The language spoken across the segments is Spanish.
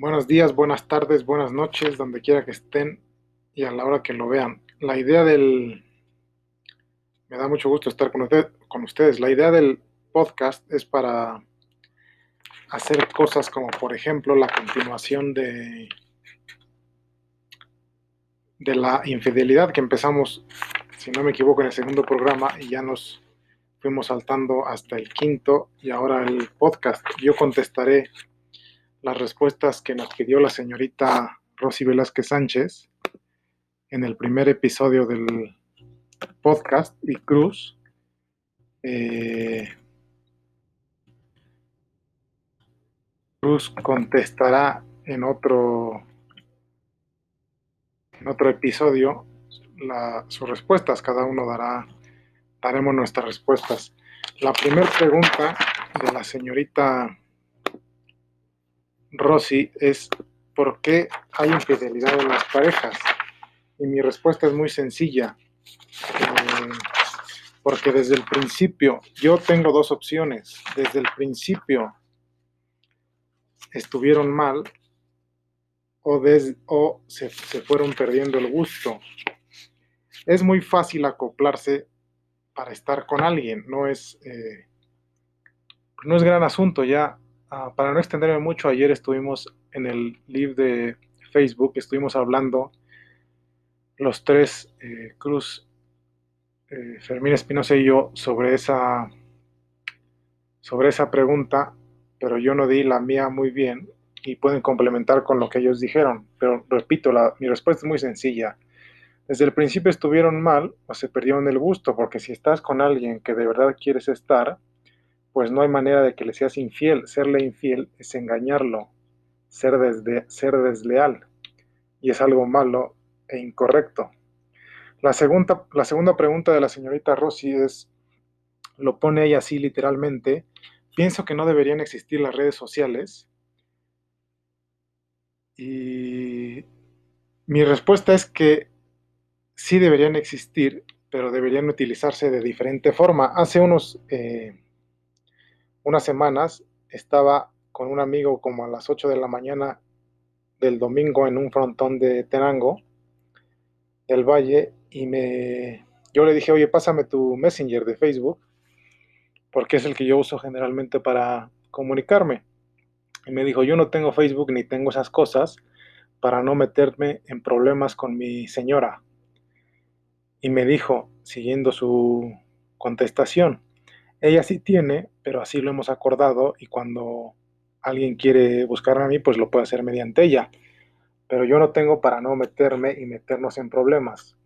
Buenos días, buenas tardes, buenas noches, donde quiera que estén y a la hora que lo vean. La idea del... Me da mucho gusto estar con, ustedes. La idea del podcast es para hacer cosas como, por ejemplo, la continuación de, de la infidelidad que empezamos, si no me equivoco, en el segundo programa y ya nos fuimos saltando hasta el quinto y ahora el podcast. Yo contestaré las respuestas que nos pidió la señorita Rosy Velázquez Sánchez en el primer episodio del podcast y Cruz. Eh, Cruz contestará en otro en otro episodio sus respuestas. Cada uno dará daremos nuestras respuestas. La primera pregunta de la señorita Rosy es ¿por qué hay infidelidad en las parejas? Y mi respuesta es muy sencilla. Eh, porque desde el principio, yo tengo dos opciones. Desde el principio estuvieron mal o, se fueron perdiendo el gusto. Es muy fácil acoplarse para estar con alguien, no es, eh, no es gran asunto ya. Ah, para no extenderme mucho, ayer estuvimos en el live de Facebook, estuvimos hablando los tres, eh, Cruz, eh, Fermín Espinosa y yo, sobre esa, sobre esa pregunta, pero yo no di la mía muy bien y pueden complementar con lo que ellos dijeron. Pero repito, mi respuesta es muy sencilla desde el principio estuvieron mal o se perdieron el gusto, porque si estás con alguien que de verdad quieres estar, pues no hay manera de que le seas infiel. Serle infiel es engañarlo, ser, desleal, y es algo malo e incorrecto. La segunda, la segunda pregunta de la señorita Rossi es, lo pone ella así literalmente, pienso que no deberían existir las redes sociales. Y mi respuesta es que sí deberían existir, pero deberían utilizarse de diferente forma. Hace unos, eh, unas semanas estaba con un amigo como a las 8 de la mañana del domingo en un frontón de Tenango, del Valle, y me, yo le dije, oye, pásame tu Messenger de Facebook, porque es el que yo uso generalmente para comunicarme. Y me dijo, yo no tengo Facebook ni tengo esas cosas para no meterme en problemas con mi señora y me dijo, siguiendo su contestación, ella sí tiene, pero así lo hemos acordado y cuando alguien quiere buscarme a mí, pues lo puede hacer mediante ella. Pero yo no tengo para no meterme y meternos en problemas.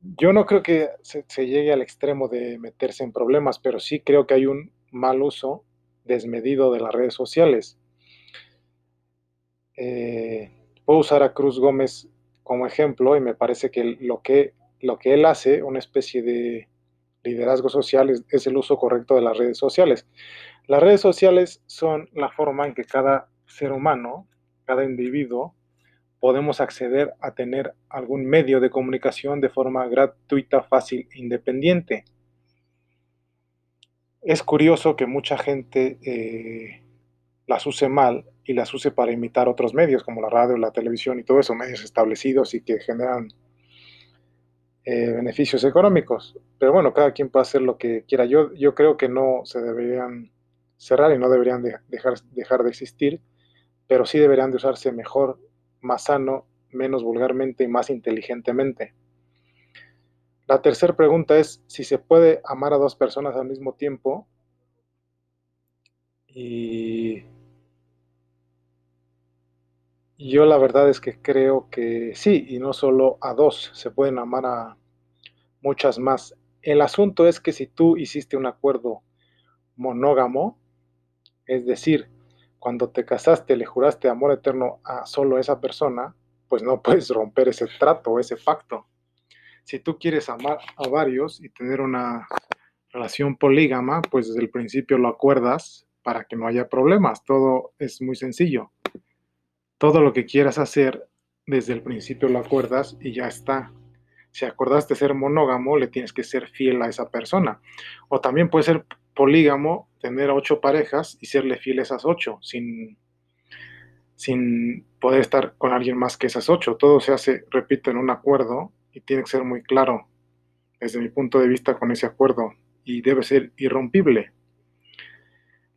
Yo no creo que se, llegue al extremo de meterse en problemas, pero sí creo que hay un mal uso desmedido de las redes sociales. Eh, puedo usar a Cruz Gómez como ejemplo y me parece que lo que lo que él hace, una especie de liderazgo social, es, el uso correcto de las redes sociales. Las redes sociales son la forma en que cada ser humano, cada individuo, podemos acceder a tener algún medio de comunicación de forma gratuita, fácil e independiente. Es curioso que mucha gente eh, las use mal y las use para imitar otros medios como la radio, la televisión y todo eso, medios establecidos y que generan eh, beneficios económicos. Pero bueno, cada quien puede hacer lo que quiera. Yo, yo creo que no se deberían cerrar y no deberían dejar, dejar de existir, pero sí deberían de usarse mejor, más sano, menos vulgarmente y más inteligentemente. La tercera pregunta es si se puede amar a dos personas al mismo tiempo. Y yo la verdad es que creo que sí, y no solo a dos, se pueden amar a muchas más. El asunto es que si tú hiciste un acuerdo monógamo, es decir, cuando te casaste le juraste amor eterno a solo esa persona, pues no puedes romper ese trato, ese pacto. Si tú quieres amar a varios y tener una relación polígama, pues desde el principio lo acuerdas para que no haya problemas. Todo es muy sencillo todo lo que quieras hacer, desde el principio lo acuerdas y ya está. Si acordaste ser monógamo, le tienes que ser fiel a esa persona. O también puede ser polígamo, tener ocho parejas y serle fiel a esas ocho, sin, sin poder estar con alguien más que esas ocho. Todo se hace, repito, en un acuerdo y tiene que ser muy claro desde mi punto de vista con ese acuerdo y debe ser irrompible.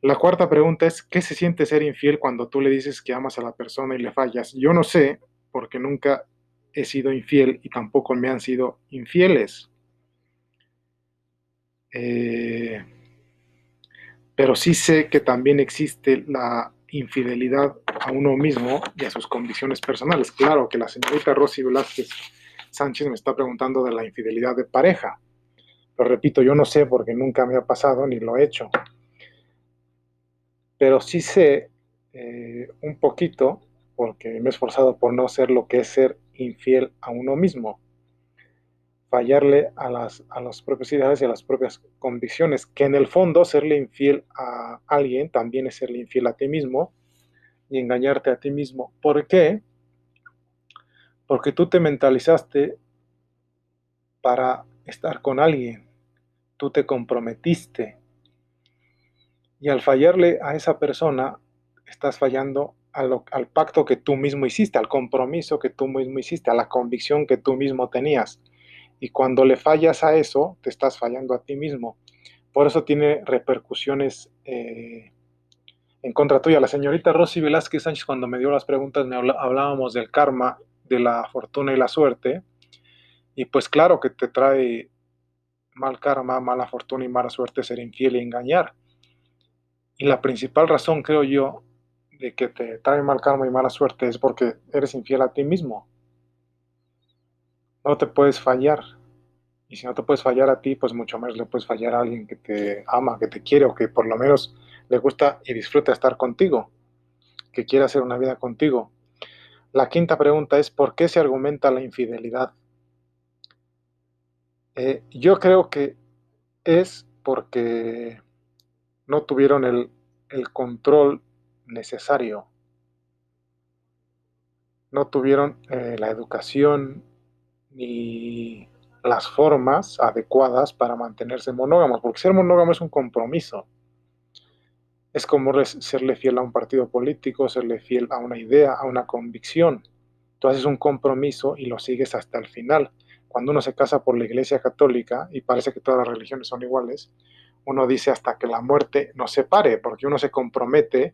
La cuarta pregunta es, ¿qué se siente ser infiel cuando tú le dices que amas a la persona y le fallas? Yo no sé, porque nunca he sido infiel y tampoco me han sido infieles. Eh, pero sí sé que también existe la infidelidad a uno mismo y a sus condiciones personales. Claro que la señorita Rosy Velázquez Sánchez me está preguntando de la infidelidad de pareja. Pero repito, yo no sé porque nunca me ha pasado ni lo he hecho. Pero sí sé eh, un poquito, porque me he esforzado por no ser lo que es ser infiel a uno mismo. Fallarle a las, a las propias ideas y a las propias convicciones, que en el fondo serle infiel a alguien también es serle infiel a ti mismo y engañarte a ti mismo. ¿Por qué? Porque tú te mentalizaste para estar con alguien, tú te comprometiste y al fallarle a esa persona, estás fallando al, pacto que tú mismo hiciste, al compromiso que tú mismo hiciste, a la convicción que tú mismo tenías. Y cuando le fallas a eso, te estás fallando a ti mismo. Por eso tiene repercusiones eh, en contra tuya. La señorita Rosy Velázquez Sánchez, cuando me dio las preguntas, me hablábamos del karma, de la fortuna y la suerte. Y pues claro que te trae mal karma, mala fortuna y mala suerte ser infiel y engañar. Y la principal razón, creo yo, de que te trae mal karma y mala suerte es porque eres infiel a ti mismo. No te puedes fallar. Y si no te puedes fallar a ti, pues mucho menos le puedes fallar a alguien que te ama, que te quiere o que por lo menos le gusta y disfruta estar contigo, que quiere hacer una vida contigo. La quinta pregunta es, ¿por qué se argumenta la infidelidad? Eh, yo creo que es porque no tuvieron el, control necesario, no tuvieron eh, la educación ni las formas adecuadas para mantenerse monógamos, porque ser monógamo es un compromiso. Es como serle fiel a un partido político, serle fiel a una idea, a una convicción. Tú haces un compromiso y lo sigues hasta el final. Cuando uno se casa por la Iglesia Católica, y parece que todas las religiones son iguales, uno dice hasta que la muerte nos separe, porque uno se compromete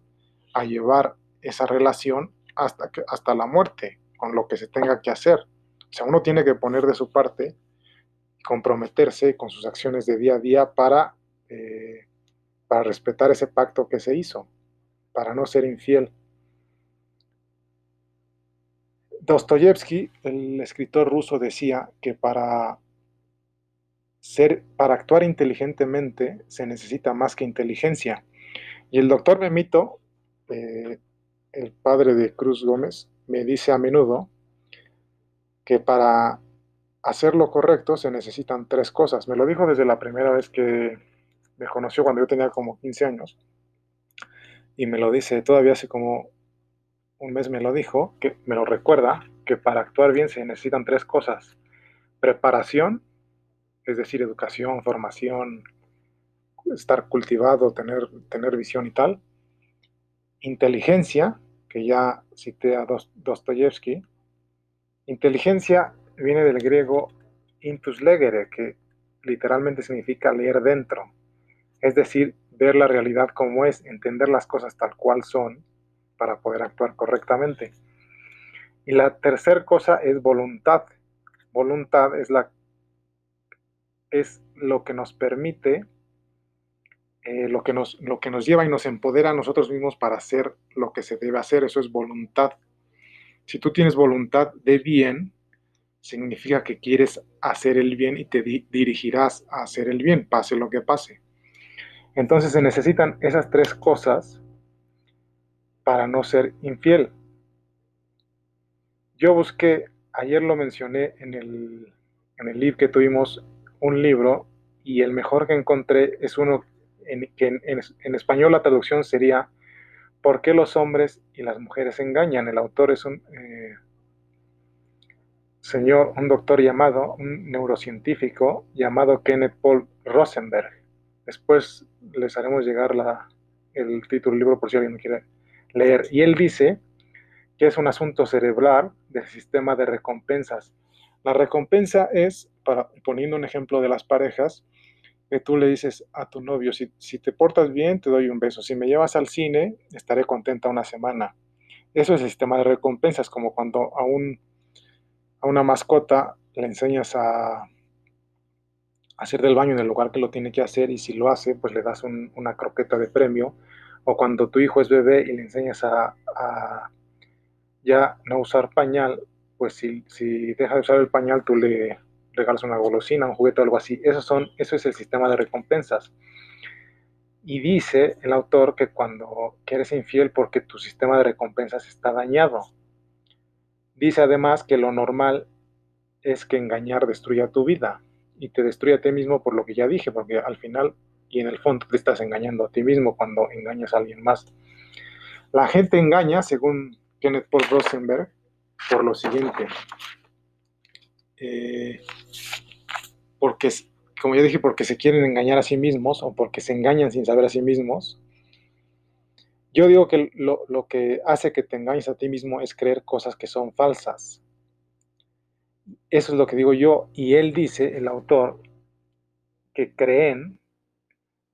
a llevar esa relación hasta, hasta la muerte, con lo que se tenga que hacer. O sea, uno tiene que poner de su parte y comprometerse con sus acciones de día a día para eh, para respetar ese pacto que se hizo, para no ser infiel. Dostoyevsky, el escritor ruso, decía que para ser, para actuar inteligentemente se necesita más que inteligencia. Y el doctor Memito, eh, el padre de Cruz Gómez, me dice a menudo que para hacer lo correcto se necesitan tres cosas. Me lo dijo desde la primera vez que me conoció cuando yo tenía como 15 años y me lo dice todavía hace como un mes me lo dijo, que me lo recuerda, que para actuar bien se necesitan tres cosas. Preparación, es decir, educación, formación, estar cultivado, tener, tener visión y tal. Inteligencia, que ya cité a Dostoyevsky. Inteligencia viene del griego intus legere, que literalmente significa leer dentro es decir, ver la realidad como es, entender las cosas tal cual son para poder actuar correctamente. Y la tercera cosa es voluntad. Voluntad es, la, es lo que nos permite, eh, lo, que nos, lo que nos lleva y nos empodera a nosotros mismos para hacer lo que se debe hacer. Eso es voluntad. Si tú tienes voluntad de bien, significa que quieres hacer el bien y te dirigirás a hacer el bien, pase lo que pase. Entonces se necesitan esas tres cosas para no ser infiel. Yo busqué, ayer lo mencioné en el, en el libro que tuvimos, un libro, y el mejor que encontré es uno en, que en, español la traducción sería ¿Por qué los hombres y las mujeres engañan? El autor es un eh, señor, un doctor llamado, un neurocientífico llamado Kenneth Paul Rosenberg. Después les haremos llegar la, el título del libro por si alguien quiere leer. Y él dice que es un asunto cerebral del sistema de recompensas. La recompensa es, poniendo un ejemplo de las parejas, que tú le dices a tu novio, si, si te portas bien, te doy un beso, si me llevas al cine, estaré contenta una semana. Eso es el sistema de recompensas, como cuando a, un, a una mascota le enseñas a, hacer del baño en el lugar que lo tiene que hacer y si lo hace, pues le das una croqueta de premio. O cuando tu hijo es bebé y le enseñas a, ya no usar pañal, pues si, si, deja de usar el pañal, tú le regalas una golosina, un juguete o algo así. Eso, son, eso es el sistema de recompensas. Y dice el autor que cuando eres infiel porque tu sistema de recompensas está dañado. Dice además que lo normal es que engañar destruya tu vida y te destruye a ti mismo por lo que ya dije, porque al final y en el fondo te estás engañando a ti mismo cuando engañas a alguien más. La gente engaña, según Kenneth Paul Rosenberg, por lo siguiente. Eh, porque, como ya dije, porque se quieren engañar a sí mismos o porque se engañan sin saber a sí mismos. Yo digo que lo, lo que hace que te engañes a ti mismo es creer cosas que son falsas. Eso es lo que digo yo. Y él dice, el autor, que creen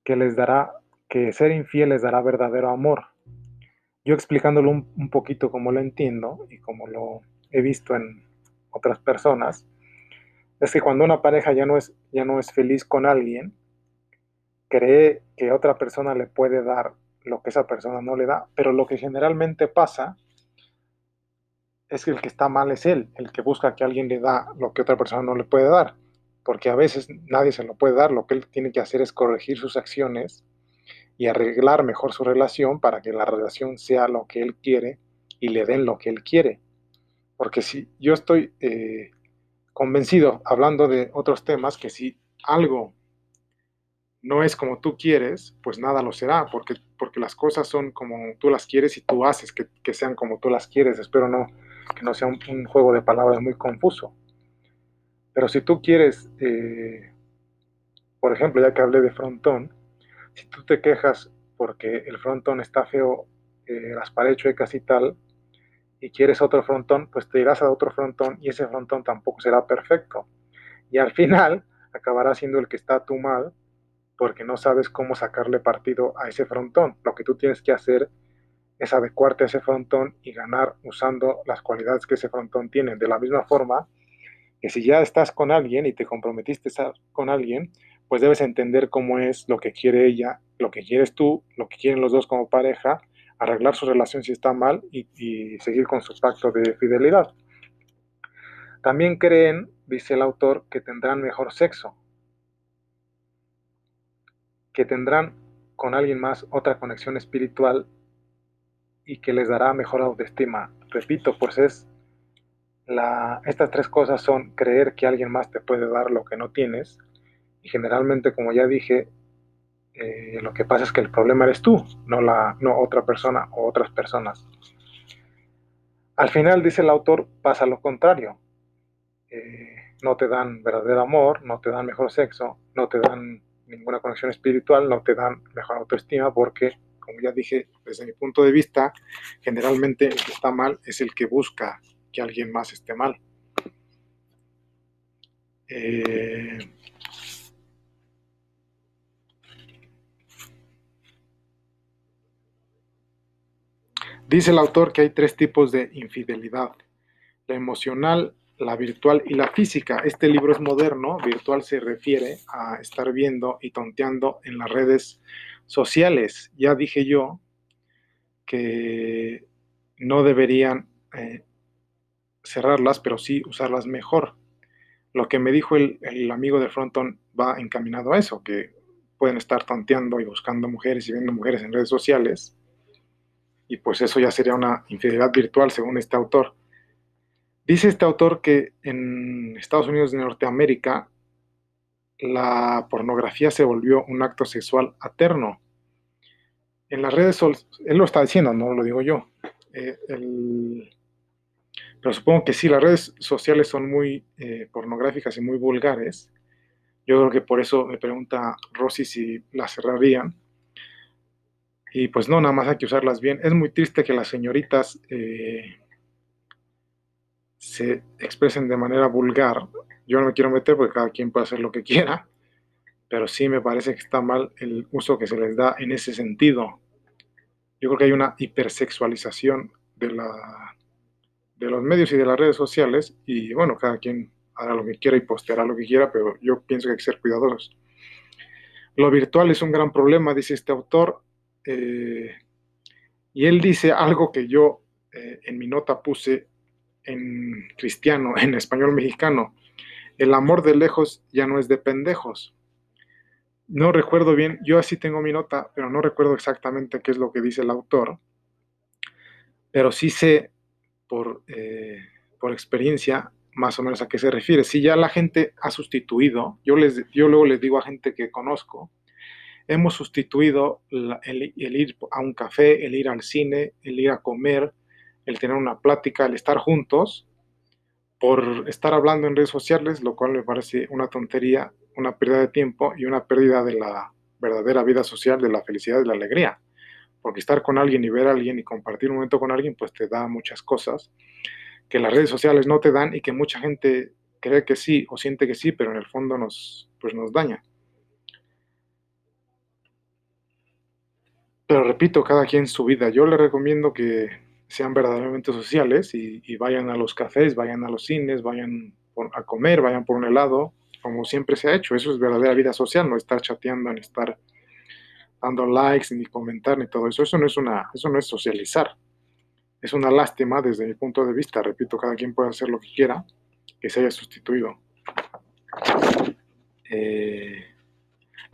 que les dará, que ser infiel les dará verdadero amor. Yo explicándolo un, poquito como lo entiendo y como lo he visto en otras personas, es que cuando una pareja ya no es, ya no es feliz con alguien, cree que otra persona le puede dar lo que esa persona no le da, pero lo que generalmente pasa es que el que está mal es él, el que busca que alguien le da lo que otra persona no le puede dar, porque a veces nadie se lo puede dar, lo que él tiene que hacer es corregir sus acciones y arreglar mejor su relación para que la relación sea lo que él quiere y le den lo que él quiere. Porque si yo estoy eh, convencido, hablando de otros temas, que si algo no es como tú quieres, pues nada lo será, porque, porque las cosas son como tú las quieres y tú haces que, que sean como tú las quieres. Espero no que no sea un, juego de palabras muy confuso. Pero si tú quieres, eh, por ejemplo, ya que hablé de frontón, si tú te quejas porque el frontón está feo, eh, las paredes chuecas y tal, y quieres otro frontón, pues te irás a otro frontón y ese frontón tampoco será perfecto. Y al final acabará siendo el que está tú mal porque no sabes cómo sacarle partido a ese frontón. Lo que tú tienes que hacer es adecuarte a ese frontón y ganar usando las cualidades que ese frontón tiene. De la misma forma que si ya estás con alguien y te comprometiste a estar con alguien, pues debes entender cómo es lo que quiere ella, lo que quieres tú, lo que quieren los dos como pareja, arreglar su relación si está mal y, seguir con su pacto de fidelidad. También creen, dice el autor, que tendrán mejor sexo, que tendrán con alguien más otra conexión espiritual y que les dará mejor autoestima. Repito, pues es la, estas tres cosas son creer que alguien más te puede dar lo que no tienes y generalmente, como ya dije, eh, lo que pasa es que el problema eres tú, no, la, no otra persona o otras personas. Al final, dice el autor, pasa lo contrario. Eh, no te dan verdadero amor, no te dan mejor sexo, no te dan ninguna conexión espiritual, no te dan mejor autoestima porque como ya dije, desde mi punto de vista, generalmente el que está mal es el que busca que alguien más esté mal. Eh, dice el autor que hay tres tipos de infidelidad. La emocional, la virtual y la física. Este libro es moderno, virtual se refiere a estar viendo y tonteando en las redes sociales. Ya dije yo que no deberían eh, cerrarlas, pero sí usarlas mejor. Lo que me dijo el, amigo de Fronton va encaminado a eso, que pueden estar tonteando y buscando mujeres y viendo mujeres en redes sociales. Y pues eso ya sería una infidelidad virtual, según este autor. Dice este autor que en Estados Unidos de Norteamérica la pornografía se volvió un acto sexual aterno. En las redes, él lo está diciendo, no lo digo yo. Eh, pero supongo que sí, las redes sociales son muy eh, pornográficas y muy vulgares. Yo creo que por eso me pregunta Rosy si las cerrarían. Y pues no, nada más hay que usarlas bien. Es muy triste que las señoritas eh, se expresen de manera vulgar. Yo no me quiero meter porque cada quien puede hacer lo que quiera, pero sí me parece que está mal el uso que se les da en ese sentido. Yo creo que hay una hipersexualización de, la, de los medios y de las redes sociales y bueno, cada quien hará lo que quiera y posteará lo que quiera, pero yo pienso que hay que ser cuidadosos. Lo virtual es un gran problema, dice este autor, eh, y él dice algo que yo eh, en mi nota puse en cristiano, en español mexicano. El amor de lejos ya no es de pendejos. No recuerdo bien, yo así tengo mi nota, pero no recuerdo exactamente qué es lo que dice el autor. Pero sí sé por, eh, por experiencia más o menos a qué se refiere. Si ya la gente ha sustituido, yo, les, yo luego les digo a gente que conozco, hemos sustituido el, ir a un café, el ir al cine, el ir a comer, el tener una plática, el estar juntos, por estar hablando en redes sociales, lo cual me parece una tontería, una pérdida de tiempo y una pérdida de la verdadera vida social, de la felicidad y la alegría. Porque estar con alguien y ver a alguien y compartir un momento con alguien, pues te da muchas cosas que las redes sociales no te dan y que mucha gente cree que sí o siente que sí, pero en el fondo nos, pues nos daña. Pero repito, cada quien su vida. Yo le recomiendo que sean verdaderamente sociales y, vayan a los cafés, vayan a los cines, vayan a comer, vayan por un helado, como siempre se ha hecho. Eso es verdadera vida social, no estar chateando, ni estar dando likes, ni comentar, ni todo eso. Eso no es, una, eso no es socializar. Es una lástima desde mi punto de vista. Repito, cada quien puede hacer lo que quiera, que se haya sustituido. Eh,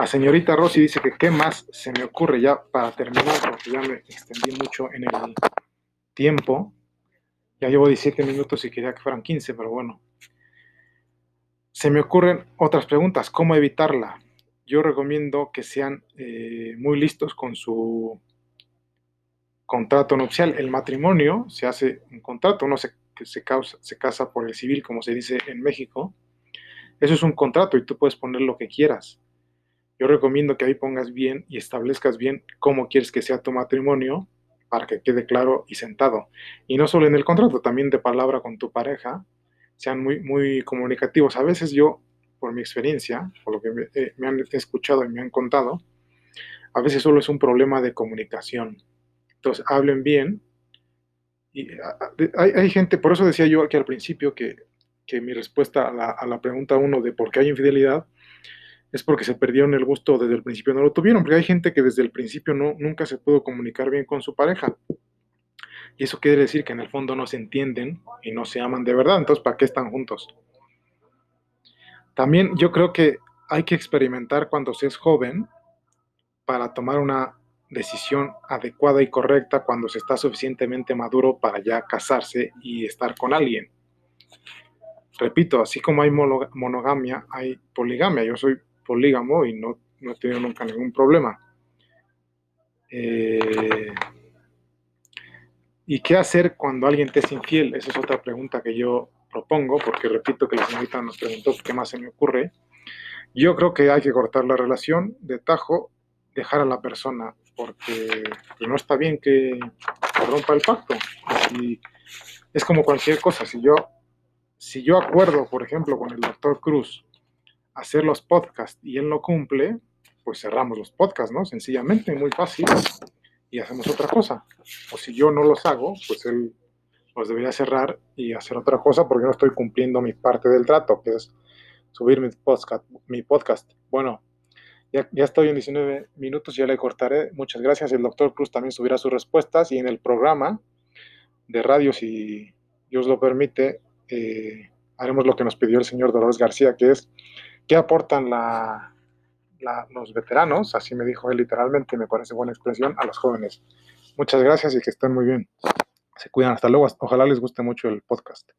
la señorita Rossi dice que qué más se me ocurre ya para terminar, porque ya me extendí mucho en el tiempo. Ya llevo 17 minutos y quería que fueran 15, pero bueno. Se me ocurren otras preguntas. ¿Cómo evitarla? Yo recomiendo que sean eh, muy listos con su contrato nupcial. El matrimonio se hace un contrato, uno se, se, causa, se casa por el civil, como se dice en México. Eso es un contrato y tú puedes poner lo que quieras yo recomiendo que ahí pongas bien y establezcas bien cómo quieres que sea tu matrimonio para que quede claro y sentado. Y no solo en el contrato, también de palabra con tu pareja, sean muy, muy comunicativos. A veces yo, por mi experiencia, por lo que me, eh, han escuchado y me han contado, a veces solo es un problema de comunicación. Entonces, hablen bien. Y hay, hay gente, por eso decía yo aquí al principio que, que mi respuesta a la, a la pregunta uno de por qué hay infidelidad es porque se perdieron el gusto desde el principio, no lo tuvieron, porque hay gente que desde el principio no, nunca se pudo comunicar bien con su pareja. Y eso quiere decir que en el fondo no se entienden y no se aman de verdad, entonces ¿para qué están juntos? También yo creo que hay que experimentar cuando se es joven para tomar una decisión adecuada y correcta cuando se está suficientemente maduro para ya casarse y estar con alguien. Repito, así como hay monogamia, hay poligamia. Yo soy polígamo y no, no he tenido nunca ningún problema. Eh, ¿Y qué hacer cuando alguien te es infiel? Esa es otra pregunta que yo propongo, porque repito que la señorita nos preguntó qué más se me ocurre. Yo creo que hay que cortar la relación de tajo, dejar a la persona, porque pues, no está bien que rompa el pacto. Es como cualquier cosa. Si yo, si yo acuerdo, por ejemplo, con el doctor Cruz hacer los podcasts y él no cumple, pues cerramos los podcasts, ¿no? Sencillamente, muy fácil, y hacemos otra cosa. O si yo no los hago, pues él los debería cerrar y hacer otra cosa porque no estoy cumpliendo mi parte del trato, que es subir mi podcast. Mi podcast. Bueno, ya, ya estoy en 19 minutos, ya le cortaré. Muchas gracias. El doctor Cruz también subirá sus respuestas y en el programa de radio, si Dios lo permite, eh, haremos lo que nos pidió el señor Dolores García, que es ¿Qué aportan los veteranos? Así me dijo él literalmente, me parece buena expresión, a los jóvenes. Muchas gracias y que estén muy bien. Se cuidan. Hasta luego. Ojalá les guste mucho el podcast.